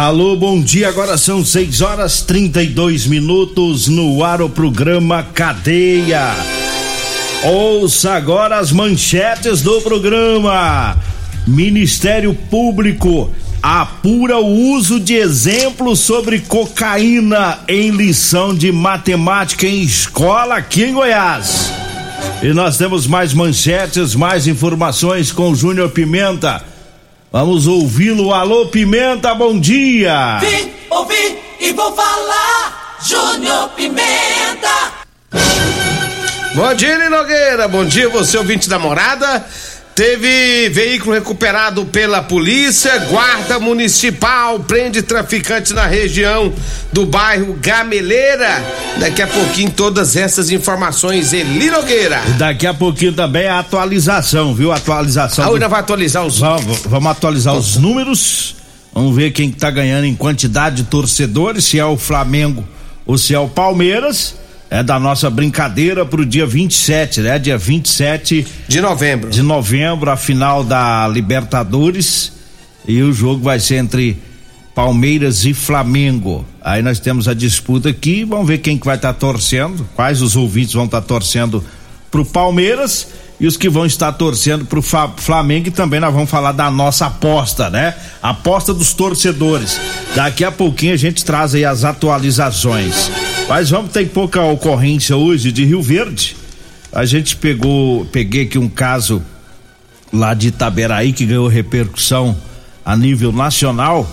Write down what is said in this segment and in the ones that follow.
Alô, bom dia. Agora são 6 horas 32 minutos no ar o programa Cadeia. Ouça agora as manchetes do programa. Ministério Público apura o uso de exemplos sobre cocaína em lição de matemática em escola aqui em Goiás. E nós temos mais manchetes, mais informações com Júnior Pimenta. Vamos ouvi-lo. Alô, Pimenta, bom dia. Vim, ouvi e vou falar. Júnior Pimenta. Bom dia, Linogueira. Bom dia, você ouvinte da morada. Teve veículo recuperado pela polícia, guarda municipal prende traficantes na região do bairro Gameleira. Daqui a pouquinho todas essas informações Eli Nogueira. Daqui a pouquinho também a atualização, viu? Atualização. A do... vai atualizar os vamos, vamos atualizar os números. Vamos ver quem tá ganhando em quantidade de torcedores, se é o Flamengo ou se é o Palmeiras é da nossa brincadeira pro dia 27, né? Dia 27 de novembro. De novembro, a final da Libertadores. E o jogo vai ser entre Palmeiras e Flamengo. Aí nós temos a disputa aqui, vamos ver quem que vai estar tá torcendo, quais os ouvintes vão estar tá torcendo pro Palmeiras e os que vão estar torcendo pro Flamengo e também nós vamos falar da nossa aposta, né? Aposta dos torcedores. Daqui a pouquinho a gente traz aí as atualizações. Mas vamos ter pouca ocorrência hoje de Rio Verde. A gente pegou, peguei aqui um caso lá de Itaberaí que ganhou repercussão a nível nacional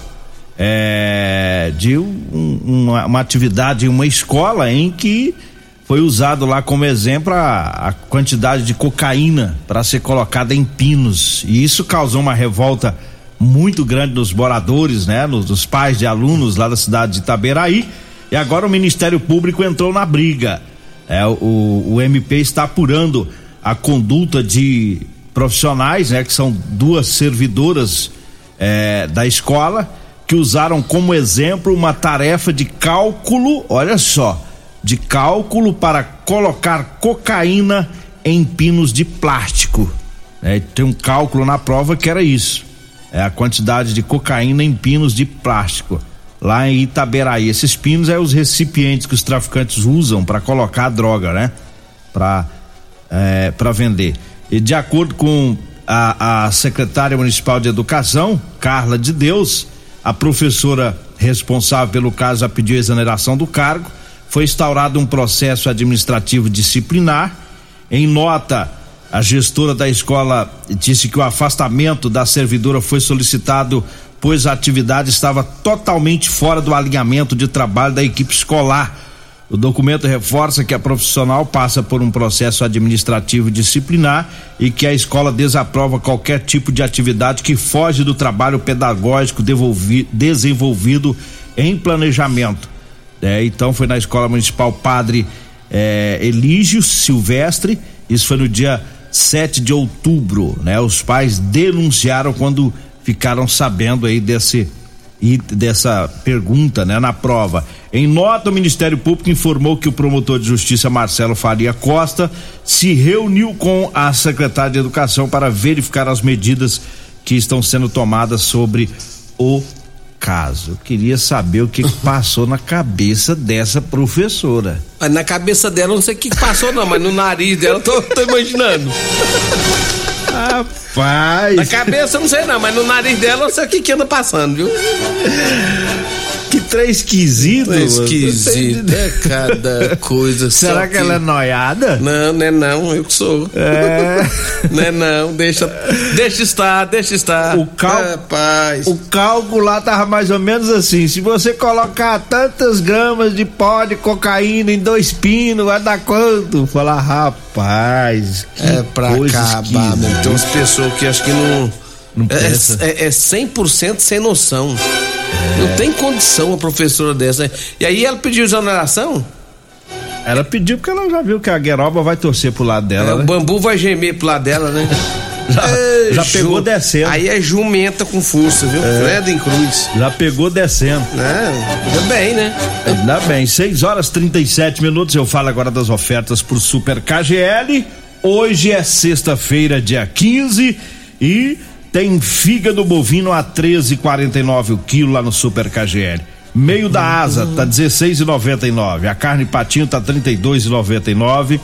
é, de um, uma, uma atividade em uma escola em que foi usado lá como exemplo a, a quantidade de cocaína para ser colocada em pinos. E isso causou uma revolta muito grande nos moradores, né? Nos, nos pais de alunos lá da cidade de Itaberaí. E agora o Ministério Público entrou na briga. É, o, o MP está apurando a conduta de profissionais, né? Que são duas servidoras é, da escola que usaram como exemplo uma tarefa de cálculo, olha só, de cálculo para colocar cocaína em pinos de plástico. É, tem um cálculo na prova que era isso. É a quantidade de cocaína em pinos de plástico. Lá em Itaberaí. Esses pinos é os recipientes que os traficantes usam para colocar a droga, né? Para é, para vender. E de acordo com a, a secretária municipal de educação, Carla de Deus, a professora responsável pelo caso a pedir exoneração do cargo foi instaurado um processo administrativo disciplinar. Em nota, a gestora da escola disse que o afastamento da servidora foi solicitado pois a atividade estava totalmente fora do alinhamento de trabalho da equipe escolar. O documento reforça que a profissional passa por um processo administrativo disciplinar e que a escola desaprova qualquer tipo de atividade que foge do trabalho pedagógico desenvolvido em planejamento. É, então foi na Escola Municipal Padre é, Elígio Silvestre, isso foi no dia 7 de outubro, né? Os pais denunciaram quando ficaram sabendo aí desse e dessa pergunta, né, na prova. Em nota, o Ministério Público informou que o promotor de justiça Marcelo Faria Costa se reuniu com a secretária de Educação para verificar as medidas que estão sendo tomadas sobre o caso. Eu queria saber o que, que passou na cabeça dessa professora. Mas na cabeça dela, eu não sei o que passou, não, mas no nariz dela, eu tô, tô imaginando. Rapaz, Na cabeça, não sei, não, mas no nariz dela, eu sei o que que anda passando, viu? Que trem esquisito. mano. Esquisito, é cada coisa. Será só que ela é noiada? Não, não é não, eu que sou. É. Não é não, deixa, deixa estar, deixa estar. O cal- Rapaz. O cálculo lá tava mais ou menos assim: se você colocar tantas gramas de pó de cocaína em dois pinos, vai dar quanto? Falar, rapaz. que É pra acabar, mano. Tem umas pessoas que acho que não. Não é, pensa. é, é 100% sem noção. Não tem condição uma professora dessa. E aí ela pediu exoneração? Ela pediu porque ela já viu que a Gueroba vai torcer pro lado É, dela. o né? bambu vai gemer pro lado dela, né? Já, É, já ju- pegou descendo. Aí é jumenta com força, viu? Credo em cruz. Já pegou descendo. É, ainda bem, né? Ainda bem, 6 horas 37 minutos. Eu falo agora das ofertas pro Super KGL. Hoje é sexta-feira, dia 15, e tem fígado bovino a 13,49 o quilo lá no Super KGL. Meio da asa tá 16,99. A carne patinho tá 32,99.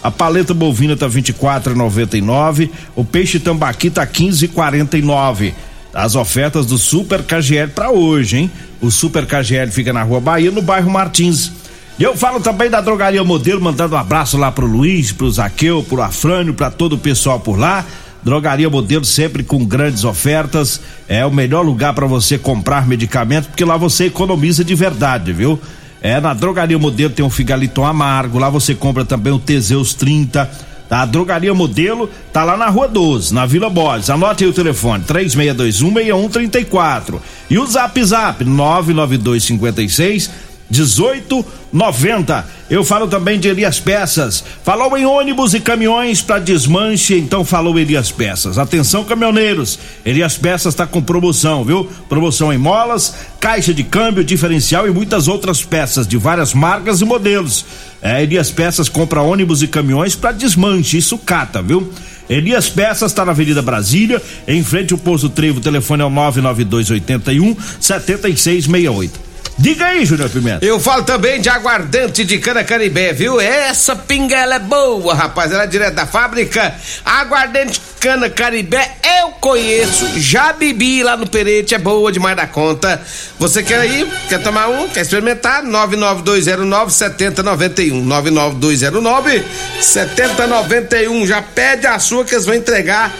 A paleta bovina tá 24,99. O peixe tambaqui tá 15,49. As ofertas do Super KGL para hoje, hein? O Super KGL fica na Rua Bahia, no bairro Martins. E eu falo também da Drogaria Modelo, mandando um abraço lá pro Luiz, pro Zaqueu, pro Afrânio, para todo o pessoal por lá. Drogaria Modelo sempre com grandes ofertas. É o melhor lugar para você comprar medicamentos, porque lá você economiza de verdade, viu? É, na Drogaria Modelo tem o Figaliton Amargo, lá você compra também o Teseus 30. A Drogaria Modelo tá lá na Rua 12, na Vila Borges. Anote aí o telefone: 36216134. E o Zap Zap 99256 1890. Eu falo também de Elias Peças. Falou em ônibus e caminhões para desmanche, então falou Elias Peças. Atenção, caminhoneiros. Elias Peças está com promoção, viu? Promoção em molas, caixa de câmbio, diferencial e muitas outras peças de várias marcas e modelos. É, Elias Peças compra ônibus e caminhões para desmanche e sucata, viu? Elias Peças está na Avenida Brasília, em frente ao Poço Trevo. O telefone é o 99281 7668. Diga aí, Júnior Pimenta. Eu falo também de aguardente de cana caribé, viu? Essa pinga ela é boa, rapaz. Ela é direto da fábrica. Aguardente cana caribé eu conheço, já bebi lá no Perete, é boa demais da conta. Você quer ir? Quer tomar um? Quer experimentar? 99209 7091. 99209 7091. Já pede a sua que eles vão entregar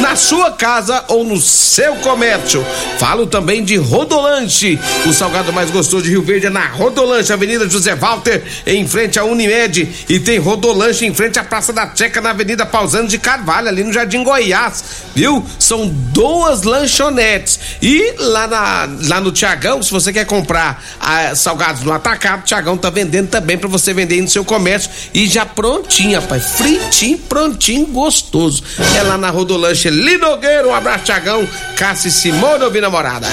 na sua casa ou no seu comércio. Falo também de Rodolanche, o salgado mais gostoso de Rio Verde é na Rodolanche, Avenida José Walter, em frente à Unimed, e tem Rodolanche em frente à Praça da Checa, na Avenida Pausano de Carvalho, ali no Jardim Goiás, viu? São duas lanchonetes. E lá, na, lá no Tiagão, se você quer comprar ah, salgados no atacado, Tiagão tá vendendo também para você vender aí no seu comércio e já prontinho, rapaz, fritinho, prontinho, gostoso. É lá na Rodolanche Linogueiro, um abraço, Tiagão, Cássio e Simone, ouvi namorada.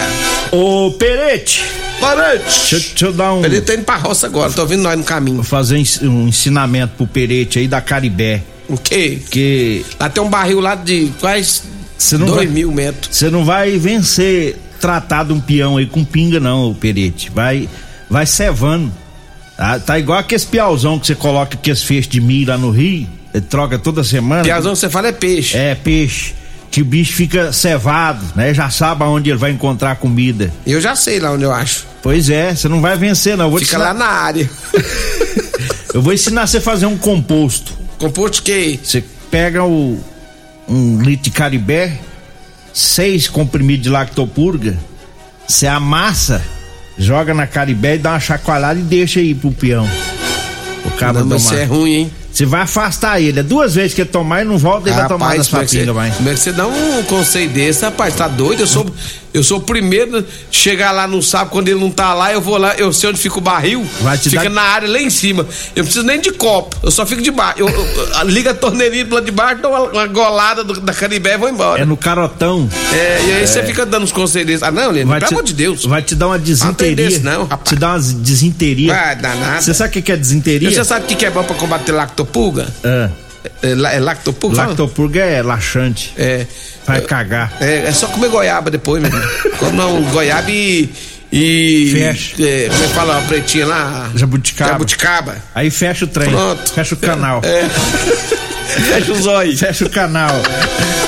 Ô, Perete, noite. deixa, deixa eu dar um. Ele tá indo pra roça agora, tô ouvindo nós no caminho. Vou fazer um ensinamento pro Perete aí da Caribé. O quê? Que Lá tem um barril lá de quase dois vai- mil metros. você não vai vencer tratado um peão aí com pinga, não, Perete. Vai, vai cevando. Tá, tá igual aqueles piauzão que você coloca aqueles feixes de milho lá no rio. Ele troca toda semana. Piazão, você fala é peixe. É, peixe. Que o bicho fica cevado, né? Já sabe aonde ele vai encontrar comida. Eu já sei lá onde eu acho. Pois é, você não vai vencer, não. Eu vou, Fica ensinar, lá na área. eu vou ensinar você a fazer um composto. Composto que? Você pega o, um litro de caribé, seis comprimidos de lactopurga, você amassa, joga na caribé e dá uma chacoalhada e deixa aí pro peão. O cara Não, mas tomar. isso é ruim, hein? Você vai afastar ele. É duas vezes que ele tomar e não volta, ele vai tomar da sua é pinga, vai. como é que você dá um conselho desse, rapaz? Tá doido? Eu sou, eu sou o primeiro a chegar lá no sábado, quando ele não tá lá, eu vou lá, eu sei onde fica o barril. Vai te fica dar- na área lá em cima. Eu não preciso nem de copo, eu só fico de baixo. Eu, eu- liga a torneirinha lá de baixo, dou uma, uma golada do- da caribé e vou embora. É no carotão. É, e aí você fica dando os conselhos desses. Ah, não, Vai pelo amor de Deus. Vai te dar uma desinteria. desse não, rapaz. Te dá uma desinteria. Vai dar nada. Você sabe o que é desinteria? Você sabe o que é bom pra combater lactopulga? Ah, É, é lactopurga? Lactopurga é laxante. É. Vai cagar. É, é só comer goiaba depois, meu Come não, goiaba e. E. Fecha. É, como é que fala a pretinha lá? Jabuticaba. Jabuticaba. Aí fecha o trem. Pronto. Fecha o canal. É. fecha os olhos. Fecha o canal.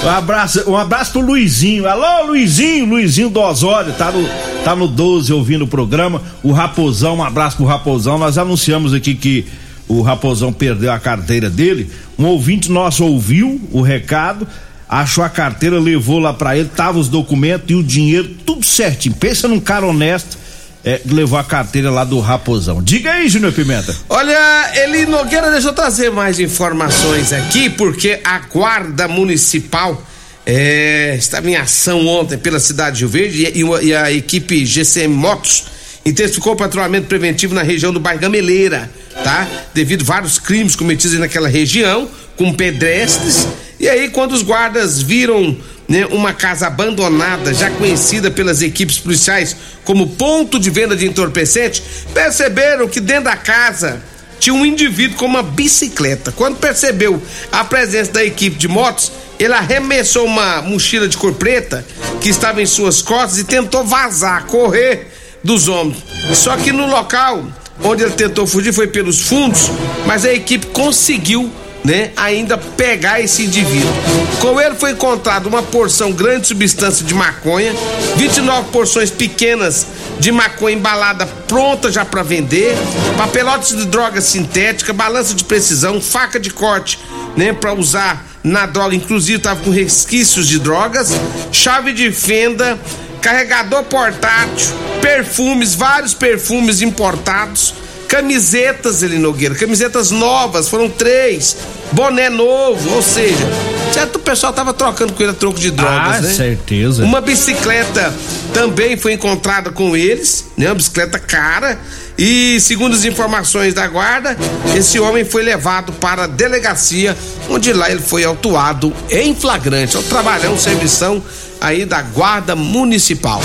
Um abraço, um abraço pro Luizinho. Alô, Luizinho, Luizinho do Osório, tá no, tá no 12 ouvindo o programa. O Raposão, um abraço pro Raposão. Nós anunciamos aqui que o Raposão perdeu a carteira dele. Um ouvinte nosso ouviu o recado, achou a carteira, levou lá para ele, tava os documentos e o dinheiro tudo certinho. Pensa num cara honesto. É, levou a carteira lá do Raposão. Diga aí, Júnior Pimenta. Olha, Eli Nogueira, deixa eu trazer mais informações aqui, porque a Guarda Municipal é, estava em ação ontem pela cidade de Rio Verde e, e, a equipe GCM Motos intensificou o patrulhamento preventivo na região do bairro Gameleira tá? Devido a vários crimes cometidos naquela região, com pedestres. E aí, quando os guardas viram né, uma casa abandonada, já conhecida pelas equipes policiais como ponto de venda de entorpecente, perceberam que dentro da casa tinha um indivíduo com uma bicicleta. Quando percebeu a presença da equipe de motos, ele arremessou uma mochila de cor preta que estava em suas costas e tentou vazar, correr dos homens. Só que no local onde ele tentou fugir foi pelos fundos, mas a equipe conseguiu né, ainda pegar esse indivíduo. Com ele foi encontrado uma porção grande de substância de maconha, 29 porções pequenas de maconha embalada pronta já para vender, papelotes de droga sintética, balança de precisão, faca de corte, né, para usar na droga, inclusive estava com resquícios de drogas, chave de fenda, carregador portátil, perfumes, vários perfumes importados, camisetas, Eli Nogueira, camisetas novas, foram três, boné novo, ou seja, certo o pessoal tava trocando com ele a troco de drogas, ah, né? certeza. Uma bicicleta também foi encontrada com eles, né? Uma bicicleta cara. E segundo as informações da guarda, esse homem foi levado para a delegacia, onde lá ele foi autuado em flagrante. É um trabalhão, servição aí da Guarda Municipal.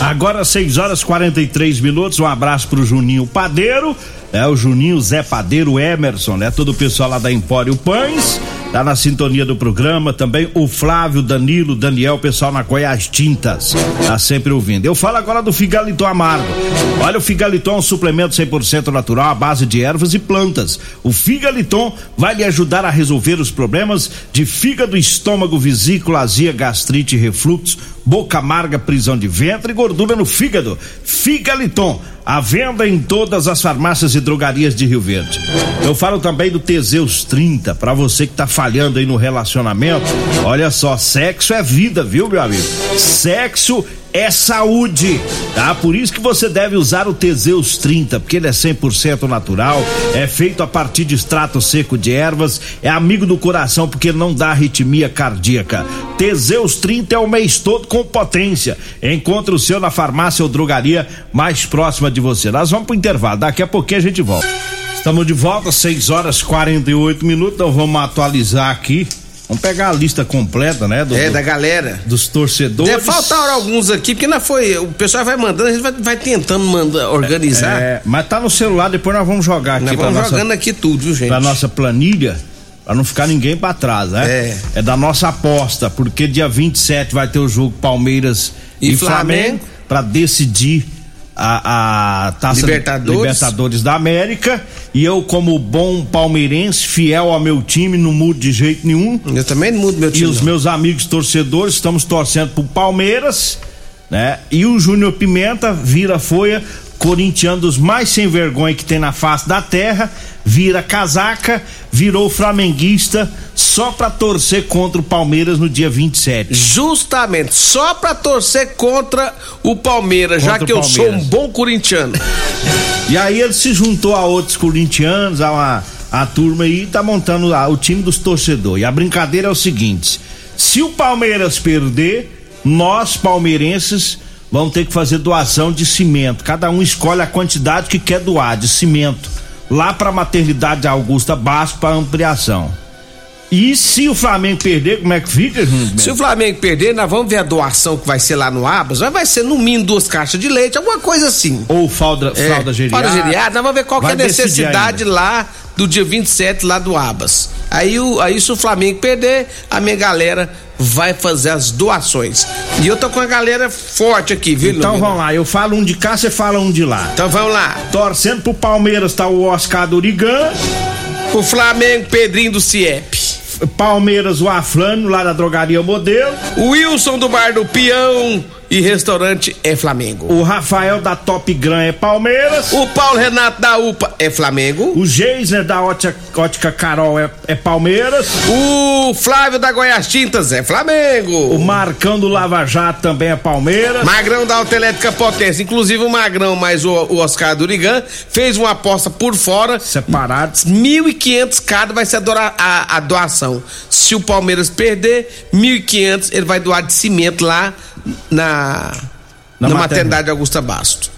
Agora 6 horas 43 minutos. Um abraço pro Juninho Padeiro, é o Juninho Zé Padeiro Emerson, né? Todo o pessoal lá da Empório Pães tá na sintonia do programa, também o Flávio, Danilo, Daniel, pessoal na Goiás Tintas, tá sempre ouvindo. Eu falo agora do Figaliton Amargo. Olha, o Figaliton é um suplemento 100% natural à base de ervas e plantas. O Figaliton vai lhe ajudar a resolver os problemas de fígado, estômago, vesícula, azia, gastrite, refluxo, boca amarga, prisão de ventre e gordura no fígado. Figaliton, a venda em todas as farmácias e drogarias de Rio Verde. Eu falo também do Teseus 30, para você que tá falhando aí no relacionamento. Olha só, sexo é vida, viu, meu amigo? Sexo é saúde, tá? Por isso que você deve usar o Teseus 30, porque ele é 100% natural, é feito a partir de extrato seco de ervas, é amigo do coração porque não dá arritmia cardíaca. Teseus 30 é o mês todo com potência. Encontre o seu na farmácia ou drogaria mais próxima de você. Nós vamos pro intervalo, daqui a pouquinho a gente volta. Estamos de volta, 6 horas 48 minutos, então vamos atualizar aqui Vamos pegar a lista completa, né? Do, é, da galera. Dos torcedores. Deve faltar alguns aqui, porque não foi. O pessoal vai mandando, a gente vai, vai tentando mandar, organizar. É, mas tá no celular, depois nós vamos jogar aqui. Nós vamos nossa, jogando aqui tudo, viu, gente? Pra nossa planilha, pra não ficar ninguém pra trás, né? É. É da nossa aposta, porque dia 27 vai ter o jogo Palmeiras e, e Flamengo, Flamengo para decidir a, a Taça Libertadores. Libertadores da América. E eu, como bom palmeirense, fiel ao meu time, não mudo de jeito nenhum. Eu também não mudo meu time. E os não. meus amigos torcedores, estamos torcendo pro Palmeiras, né? E o Júnior Pimenta vira folha corintiano dos mais sem vergonha que tem na face da terra, vira casaca, virou flamenguista só pra torcer contra o Palmeiras no dia 27. Justamente, só pra torcer contra o Palmeiras, contra já que eu sou um bom corintiano. e aí ele se juntou a outros corintianos, a uma a turma aí tá montando a, o time dos torcedores. E a brincadeira é o seguinte: se o Palmeiras perder, nós palmeirenses vão ter que fazer doação de cimento. Cada um escolhe a quantidade que quer doar de cimento lá para a maternidade Augusta Basco para ampliação. E se o Flamengo perder, como é que fica, Júnior? Se o Flamengo perder, nós vamos ver a doação que vai ser lá no Abas, vai ser no mínimo duas caixas de leite, alguma coisa assim. Ou fralda, é, fralda geriátrica. Fralda geriátrica, nós vamos ver qual é a necessidade lá do dia 27 lá do Abas. Aí, o, aí se o Flamengo perder, a minha galera vai fazer as doações. E eu tô com a galera forte aqui, viu, Então Lugano? vamos lá, eu falo um de cá, você fala um de lá. Então vamos lá. Torcendo pro Palmeiras tá o Oscar Durigan, O Flamengo, Pedrinho do CIEP. Palmeiras o Aflano, lá da Drogaria Modelo, O Wilson do Bar do Peão e restaurante é Flamengo. o Rafael da Top Gran é Palmeiras, O Paulo Renato da UPA é Flamengo. o Geisner da Ótica, Ótica Carol é, é Palmeiras, O Flávio da Goiás Tintas é o Flamengo. Marcão do Lava Jato também é Palmeiras, Magrão da Autoelétrica Potência, inclusive o Magrão mais o, o Oscar Durigan, fez uma aposta por fora. separados. 1.500 cada vai ser a, doa- a- a doação. Se o Palmeiras perder, 1.500 ele vai doar de cimento lá na, Na na, maternidade. maternidade Augusta Basto.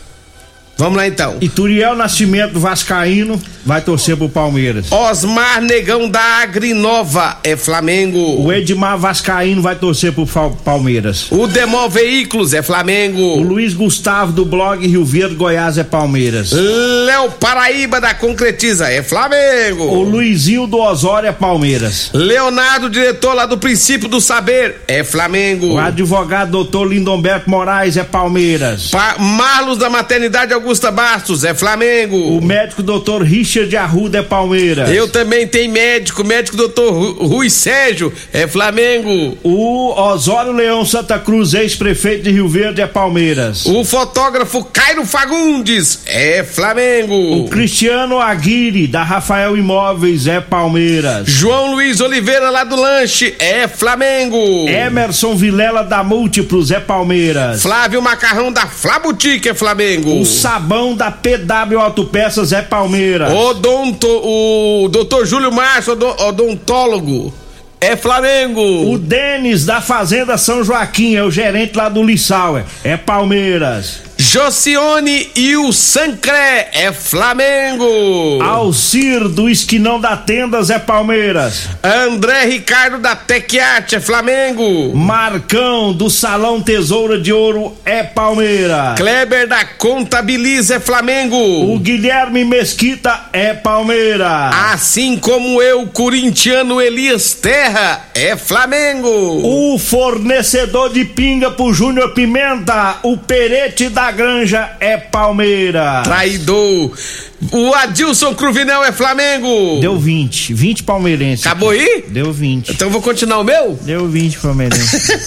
Vamos lá então. E Turiel Nascimento Vascaíno vai torcer pro Palmeiras. Osmar Negão da Agrinova é Flamengo. O Edmar Vascaíno vai torcer pro Palmeiras. O Demol Veículos é O Flamengo. Luiz Gustavo do blog Rio Verde Goiás é Palmeiras. Léo Paraíba da Concretiza é O Flamengo. Luizinho do Osório é Palmeiras. Leonardo, diretor lá do Princípio do Saber, é Flamengo. O advogado doutor Lindomberto Moraes é Palmeiras. Pa Marlos da Maternidade Augusta Bastos é Flamengo. O médico doutor Richard Arruda é Palmeiras. Eu também tenho médico, médico doutor Ru- Rui Sérgio é Flamengo. O Osório Leão Santa Cruz, ex-prefeito de Rio Verde, é Palmeiras. O fotógrafo Cairo Fagundes é Flamengo. O Cristiano Aguirre, da Rafael Imóveis, é Palmeiras. João Luiz Oliveira lá do Lanche é Flamengo. Emerson Vilela da Múltiplos é Palmeiras. Flávio Macarrão da Flabutique é Flamengo. O Sabão da PW Autopeças é Palmeiras. Odonto, o doutor Júlio Márcio, odo- odontólogo, é Flamengo. O Denis da Fazenda São Joaquim é o gerente lá do Lissauer. É Palmeiras. Jocione e o Sancré é Flamengo. Alcir do Esquinão da Tendas é Palmeiras. André Ricardo da Tequiate é Flamengo. Marcão do Salão Tesoura de Ouro é Palmeiras. Kleber da Contabiliza é Flamengo. O Guilherme Mesquita é Palmeiras. Assim como eu, corintiano Elias Terra é Flamengo. O fornecedor de pinga pro Júnior Pimenta, o Perete da Granja é Palmeiras. Traidor. O Adilson Cruvinel é Flamengo. Deu 20, 20 palmeirenses. Acabou aí? Deu 20. Então eu vou continuar o meu? Deu 20 palmeirenses.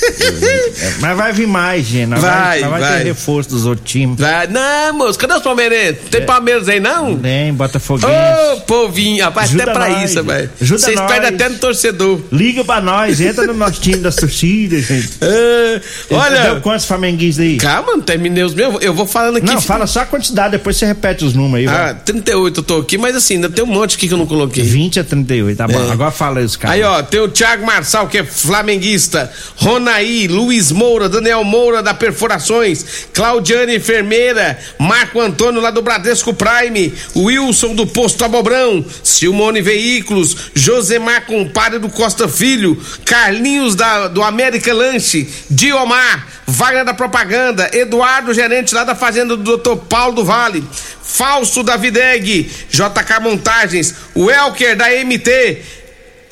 É, Mas vai vir mais, gente. Vai, vai, vai. ter reforço dos outros times. Vai. Não, moço, cadê os palmeirenses? Tem Palmeiras aí não? Tem, Botafoguense. Ô, povinho, rapaz, Ajuda até pra nós, isso, velho. ajuda Vocês nós. perdem até no torcedor. Liga pra nós, entra no nosso time das torcidas, gente. Ah, Deu olha, quantos flamenguistas aí? calma, não terminei os meus. Eu vou falando aqui. Não, fala só a quantidade, depois você repete os números aí. vai. Ah, 38 eu tô aqui, mas assim, ainda tem um monte aqui que eu não coloquei. 20 a 38, tá bom. É. Agora fala aí os caras. Aí, ó, tem o Thiago Marçal, que é flamenguista, Ronaí, Luiz Moura, Daniel Moura da Perfurações, Claudiane Enfermeira, Marco Antônio lá do Bradesco Prime, Wilson do Posto Abobrão, Silmone Veículos, Josemar Compadre do Costa Filho, Carlinhos da, do América Lanche, Diomar, Wagner da Propaganda, Eduardo, gerente lá da Fazenda do Dr. Paulo do Vale, Falso da Videg, JK Montagens, o Elker da MT,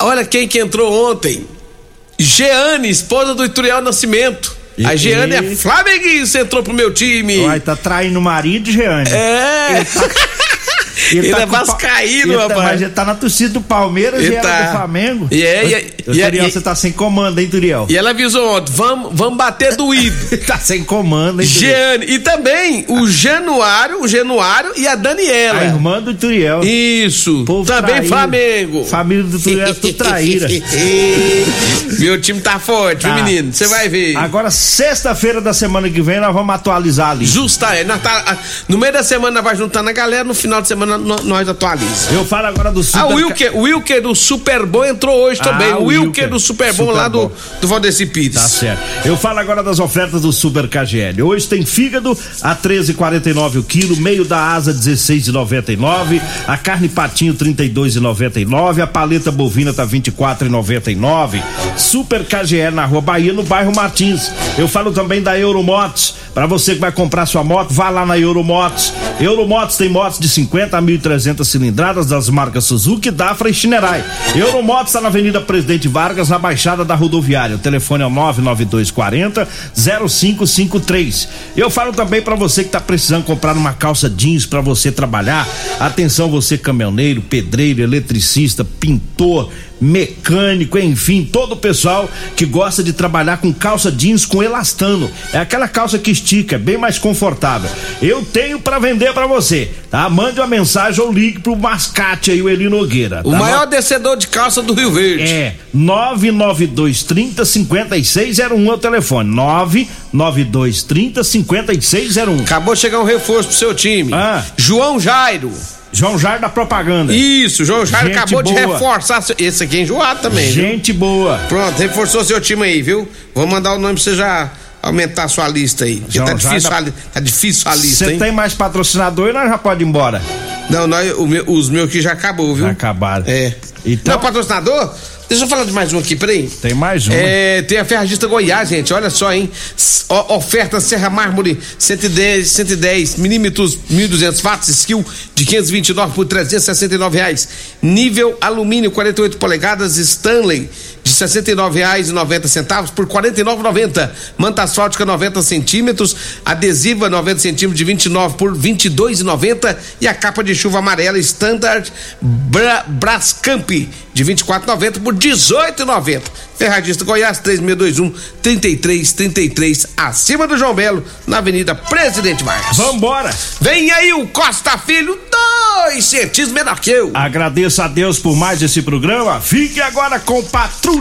Olha quem que entrou ontem. Jeane, esposa do Ituriel Nascimento. A E- Jeane é e- flamenguista, entrou pro meu time. Vai, tá traindo o marido, Jeane. É. Ele, tá é com o pa- vascaíno, ele tá, rapaz. Mas ele tá na torcida do Palmeiras Ele e tá. do Flamengo. E é, e é, e é, Turiel, e- você tá sem comando, hein, Turiel? E ela avisou ontem, vamos, vamos bater doído. tá sem comando, hein, Turiel? Jeane. E também o Januário, o Januário e a Daniela. A irmã do Turiel. Isso. Povo também traíra. Flamengo. Família do Turiel é tudo traíra. Meu time tá forte, Tá. menino? Você vai ver. Agora, sexta-feira da semana que vem, nós vamos atualizar ali. Justa é. Nós tá, no meio da semana nós vai juntando a galera, no final de semana nós atualizamos. Eu falo agora do Ah, o Super- Wilker, o Wilker do Super Bom entrou hoje Ah, também. O Wilker, Wilker do Super Bom Super lá do, Bom. do Valdeci Pires. Tá certo. Eu falo agora das ofertas do Super KGL. Hoje tem fígado a 13,49 o quilo, meio da asa 16,99, a carne patinho 32,99, a paleta bovina tá 24,99, Super KGL na Rua Bahia, no bairro Martins. Eu falo também da Euromotos. Para você que vai comprar sua moto, vá lá na Euromotos. Euromotos tem motos de 50 a 1.300 cilindradas das marcas Suzuki, Dafra e Shinerai. Euromotos está na Avenida Presidente Vargas, na Baixada da Rodoviária. O telefone é o 99240 0553. Eu falo também para você que está precisando comprar uma calça jeans para você trabalhar. Atenção você caminhoneiro, pedreiro, eletricista, pintor, mecânico, enfim, todo o pessoal que gosta de trabalhar com calça jeans com elastano. É aquela calça que estica, é bem mais confortável. Eu tenho para vender para você, tá? Mande uma mensagem ou ligue pro mascate aí, o Eli Nogueira. O tá? maior descedor de calça do Rio Verde. É, 99230 5601 é o telefone. 99230 5601. Acabou de chegar um reforço pro seu time. Ah. João Jairo. João Jair da propaganda. Isso, João Jairo Gente acabou de boa. reforçar. seu- Esse aqui é enjoado também. viu? Gente boa. Pronto, reforçou seu time aí, viu? Vou mandar o nome pra você já aumentar a sua lista aí. Porque João tá difícil, Jairo a, li- tá difícil a lista, Você tem mais patrocinador e nós já pode ir embora. Não, nós, meu- os meus aqui já acabou, viu? Já acabaram. É. Então- Não, patrocinador? Deixa eu falar de mais um aqui, peraí. Tem mais um. É, tem a Ferragista Goiás, gente. Olha só, hein? O- oferta Serra Mármore 110, 110 milímetros, 1.200 watts, skill de 529 por 369 reais. Nível alumínio 48 polegadas, Stanley de 69 reais e 90 centavos por 49,90. Manta asfáltica 90 centímetros, adesiva 90 centímetros de 29 por 22,90 e a capa de chuva amarela Standard Bra Brascamp de 24,90 por 18,90. Ferradista Goiás 3621 3333 acima do João Belo na Avenida Presidente Vargas. Vambora! Vem aí o Costa Filho, dois centímetros menor que eu. Agradeço a Deus por mais esse programa. Fique agora com Patrulha